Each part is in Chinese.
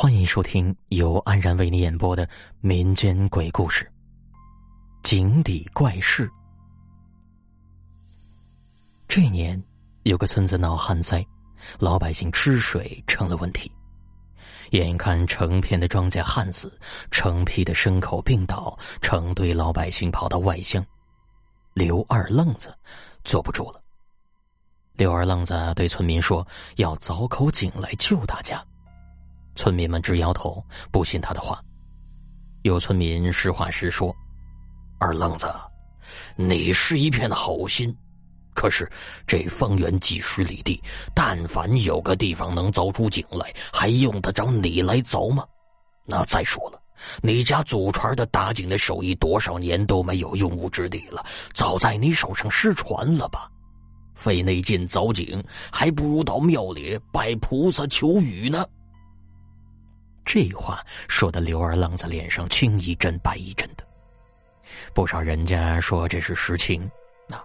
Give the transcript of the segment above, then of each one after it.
欢迎收听由安然为你演播的民间鬼故事《井底怪事》。这年，有个村子闹旱灾，老百姓吃水成了问题。眼看成片的庄稼旱死，成批的牲口病倒，成堆老百姓跑到外乡，刘二愣子坐不住了。刘二愣子对村民说：“要凿口井来救大家。”村民们直摇头，不信他的话。有村民实话实说：“二愣子，你是一片好心，可是这方圆几十里地，但凡有个地方能凿出井来，还用得着你来凿吗？那再说了，你家祖传的打井的手艺，多少年都没有用武之地了，早在你手上失传了吧？费那劲凿井，还不如到庙里拜菩萨求雨呢。”这话说的刘二愣子脸上青一阵白一阵的，不少人家说这是实情。那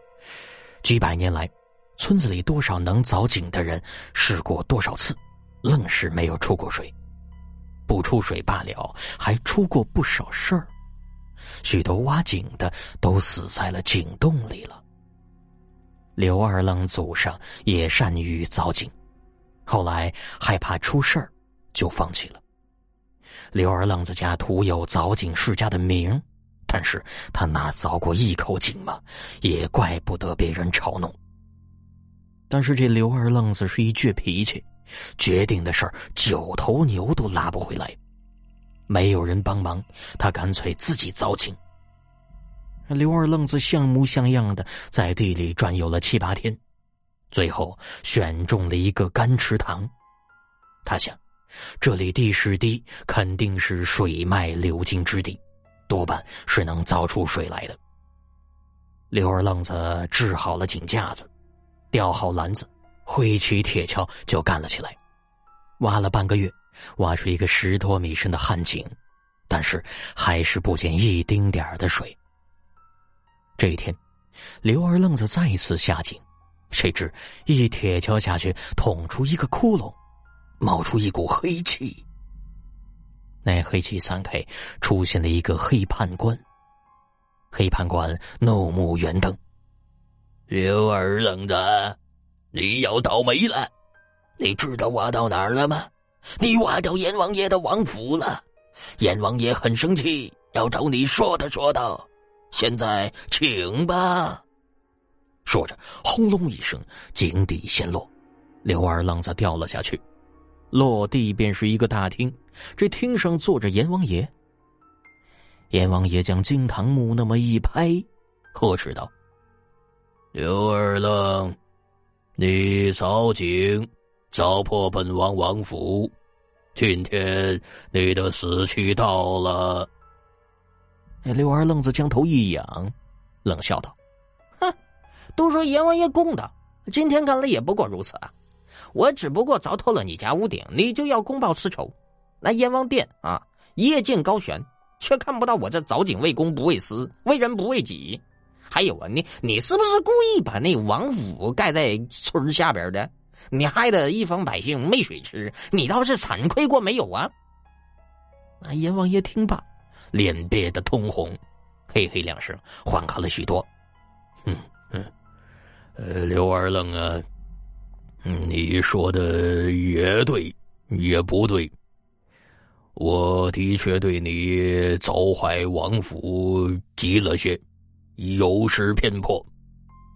几百年来，村子里多少能凿井的人试过多少次，愣是没有出过水。不出水罢了，还出过不少事儿。许多挖井的都死在了井洞里了。刘二愣祖上也善于凿井，后来害怕出事儿，就放弃了。刘二愣子家徒有凿井世家的名，但是他哪凿过一口井嘛？也怪不得别人嘲弄。但是这刘二愣子是一倔脾气，决定的事儿九头牛都拉不回来。没有人帮忙，他干脆自己凿井。刘二愣子像模像样的在地里转悠了七八天，最后选中了一个干池塘。他想。这里地势低，肯定是水脉流经之地，多半是能造出水来的。刘二愣子支好了井架子，吊好篮子，挥起铁锹就干了起来。挖了半个月，挖出一个十多米深的旱井，但是还是不见一丁点的水。这一天，刘二愣子再次下井，谁知一铁锹下去，捅出一个窟窿。冒出一股黑气，那黑气散开，出现了一个黑判官。黑判官怒目圆瞪：“刘二愣子，你要倒霉了！你知道挖到哪儿了吗？你挖到阎王爷的王府了。阎王爷很生气，要找你说道说道。现在请吧。”说着，轰隆一声，井底陷落，刘二愣子掉了下去。落地便是一个大厅，这厅上坐着阎王爷。阎王爷将惊堂木那么一拍，呵斥道：“刘二愣，你扫井，凿破本王王府，今天你的死期到了。”刘二愣子将头一仰，冷笑道：“哼，都说阎王爷公道，今天看来也不过如此啊。”我只不过凿透了你家屋顶，你就要公报私仇？那阎王殿啊，夜见高悬，却看不到我这凿井为公不为私，为人不为己。还有啊，你你是不是故意把那王府盖在村下边的？你害得一方百姓没水吃，你倒是惭愧过没有啊？那阎王爷听罢，脸憋得通红，嘿嘿两声，缓和了许多。嗯嗯，呃，刘二愣啊。你说的也对，也不对。我的确对你凿怀王府急了些，有失偏颇。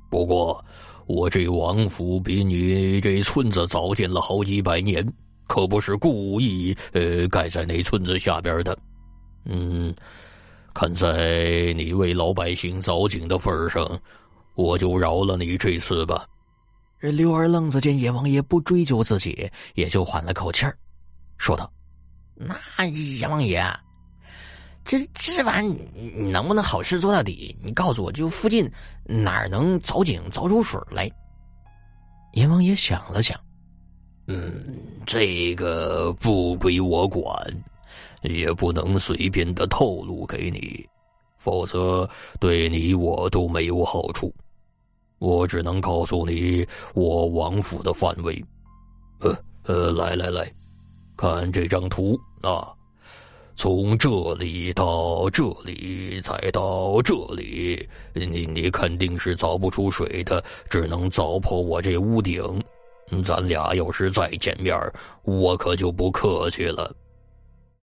不过，我这王府比你这村子早建了好几百年，可不是故意呃盖在那村子下边的。嗯，看在你为老百姓凿井的份上，我就饶了你这次吧。这刘二愣子见阎王爷不追究自己，也就缓了口气儿，说道：“那阎王爷，这这玩意能不能好事做到底？你告诉我就附近哪儿能凿井凿出水来？”阎王爷想了想，嗯，这个不归我管，也不能随便的透露给你，否则对你我都没有好处。我只能告诉你我王府的范围，呃呃，来来来，看这张图啊，从这里到这里，再到这里，你你肯定是凿不出水的，只能凿破我这屋顶。咱俩要是再见面，我可就不客气了。